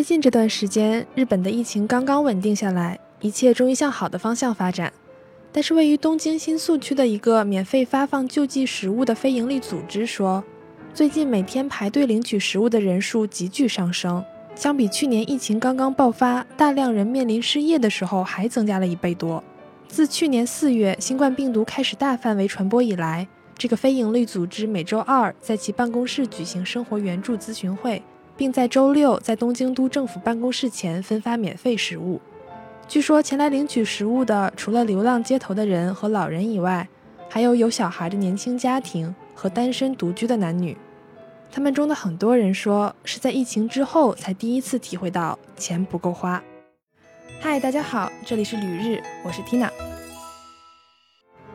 最近这段时间，日本的疫情刚刚稳定下来，一切终于向好的方向发展。但是，位于东京新宿区的一个免费发放救济食物的非营利组织说，最近每天排队领取食物的人数急剧上升，相比去年疫情刚刚爆发、大量人面临失业的时候，还增加了一倍多。自去年四月新冠病毒开始大范围传播以来，这个非营利组织每周二在其办公室举行生活援助咨询会，并在周六在东京都政府办公室前分发免费食物。据说前来领取食物的，除了流浪街头的人和老人以外，还有有小孩的年轻家庭和单身独居的男女。他们中的很多人说，是在疫情之后才第一次体会到钱不够花。嗨，大家好，这里是旅日，我是 Tina。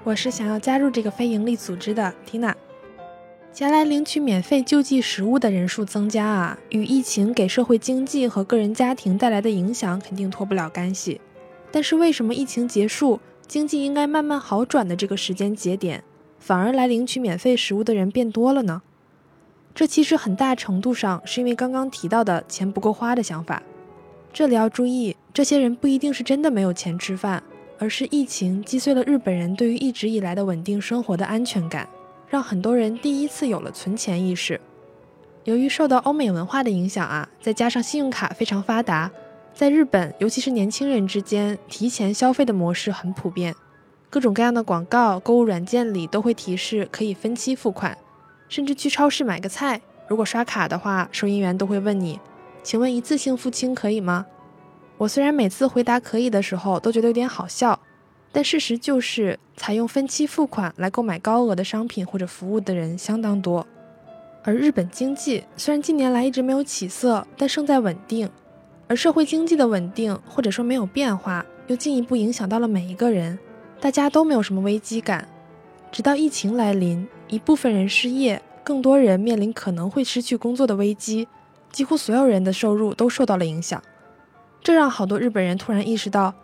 我是想要加入这个非营利组织的 Tina。前来领取免费救济食物的人数增加啊，与疫情给社会经济和个人家庭带来的影响肯定脱不了干系。但是为什么疫情结束、经济应该慢慢好转的这个时间节点，反而来领取免费食物的人变多了呢？这其实很大程度上是因为刚刚提到的钱不够花的想法。这里要注意，这些人不一定是真的没有钱吃饭，而是疫情击碎了日本人对于一直以来的稳定生活的安全感。让很多人第一次有了存钱意识。由于受到欧美文化的影响啊，再加上信用卡非常发达，在日本，尤其是年轻人之间，提前消费的模式很普遍。各种各样的广告、购物软件里都会提示可以分期付款，甚至去超市买个菜，如果刷卡的话，收银员都会问你：“请问一次性付清可以吗？”我虽然每次回答可以的时候都觉得有点好笑。但事实就是，采用分期付款来购买高额的商品或者服务的人相当多。而日本经济虽然近年来一直没有起色，但胜在稳定。而社会经济的稳定或者说没有变化，又进一步影响到了每一个人，大家都没有什么危机感。直到疫情来临，一部分人失业，更多人面临可能会失去工作的危机，几乎所有人的收入都受到了影响。这让好多日本人突然意识到。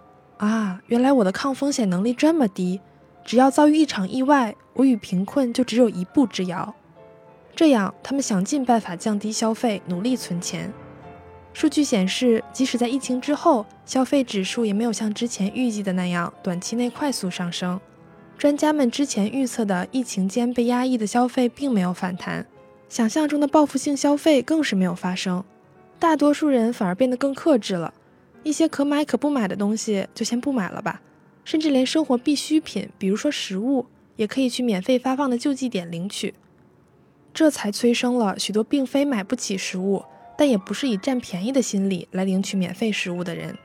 啊，原来我的抗风险能力这么低，只要遭遇一场意外，我与贫困就只有一步之遥。这样，他们想尽办法降低消费，努力存钱。数据显示，即使在疫情之后，消费指数也没有像之前预计的那样短期内快速上升。专家们之前预测的疫情间被压抑的消费并没有反弹，想象中的报复性消费更是没有发生，大多数人反而变得更克制了。一些可买可不买的东西就先不买了吧，甚至连生活必需品，比如说食物，也可以去免费发放的救济点领取。这才催生了许多并非买不起食物，但也不是以占便宜的心理来领取免费食物的人。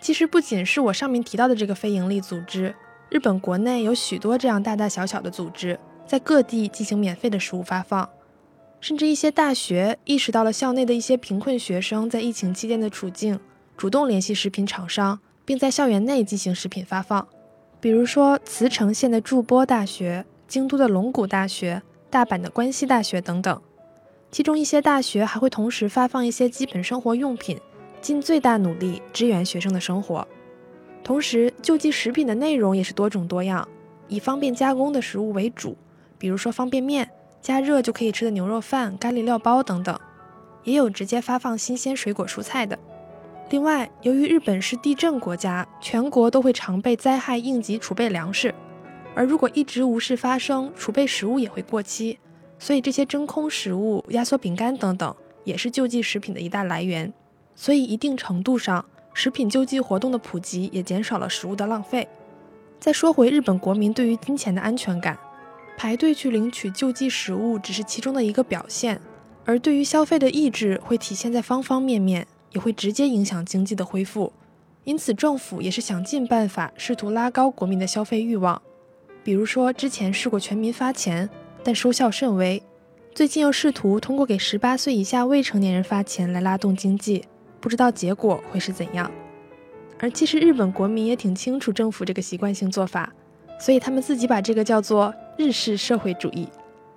其实不仅是我上面提到的这个非营利组织，日本国内有许多这样大大小小的组织，在各地进行免费的食物发放。甚至一些大学意识到了校内的一些贫困学生在疫情期间的处境。主动联系食品厂商，并在校园内进行食品发放，比如说茨城县的筑波大学、京都的龙谷大学、大阪的关西大学等等。其中一些大学还会同时发放一些基本生活用品，尽最大努力支援学生的生活。同时，救济食品的内容也是多种多样，以方便加工的食物为主，比如说方便面、加热就可以吃的牛肉饭、咖喱料包等等，也有直接发放新鲜水果蔬菜的。另外，由于日本是地震国家，全国都会常备灾害应急储备粮食，而如果一直无事发生，储备食物也会过期，所以这些真空食物、压缩饼干等等也是救济食品的一大来源。所以，一定程度上，食品救济活动的普及也减少了食物的浪费。再说回日本国民对于金钱的安全感，排队去领取救济食物只是其中的一个表现，而对于消费的意志会体现在方方面面。也会直接影响经济的恢复，因此政府也是想尽办法试图拉高国民的消费欲望。比如说，之前试过全民发钱，但收效甚微；最近又试图通过给十八岁以下未成年人发钱来拉动经济，不知道结果会是怎样。而其实日本国民也挺清楚政府这个习惯性做法，所以他们自己把这个叫做日式社会主义。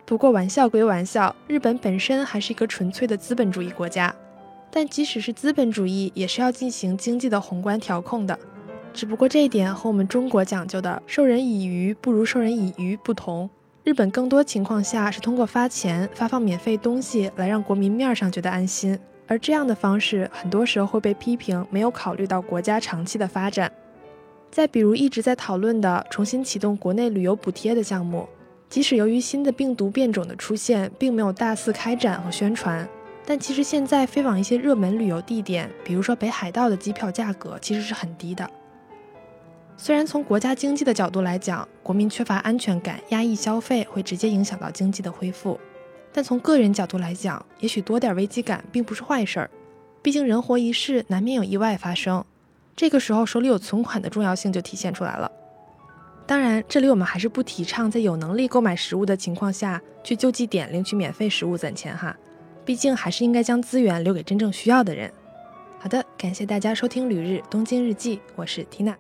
不过玩笑归玩笑，日本本身还是一个纯粹的资本主义国家。但即使是资本主义，也是要进行经济的宏观调控的。只不过这一点和我们中国讲究的“授人以鱼不如授人以渔”不同。日本更多情况下是通过发钱、发放免费东西来让国民面上觉得安心，而这样的方式很多时候会被批评没有考虑到国家长期的发展。再比如一直在讨论的重新启动国内旅游补贴的项目，即使由于新的病毒变种的出现，并没有大肆开展和宣传，但其实现在飞往一些热门旅游地点，比如说北海道的机票价格其实是很低的。虽然从国家经济的角度来讲，国民缺乏安全感、压抑消费会直接影响到经济的恢复，但从个人角度来讲，也许多点危机感并不是坏事儿。毕竟人活一世，难免有意外发生。这个时候手里有存款的重要性就体现出来了。当然，这里我们还是不提倡在有能力购买食物的情况下去救济点领取免费食物攒钱哈。毕竟还是应该将资源留给真正需要的人。好的，感谢大家收听《旅日东京日记》，我是缇娜。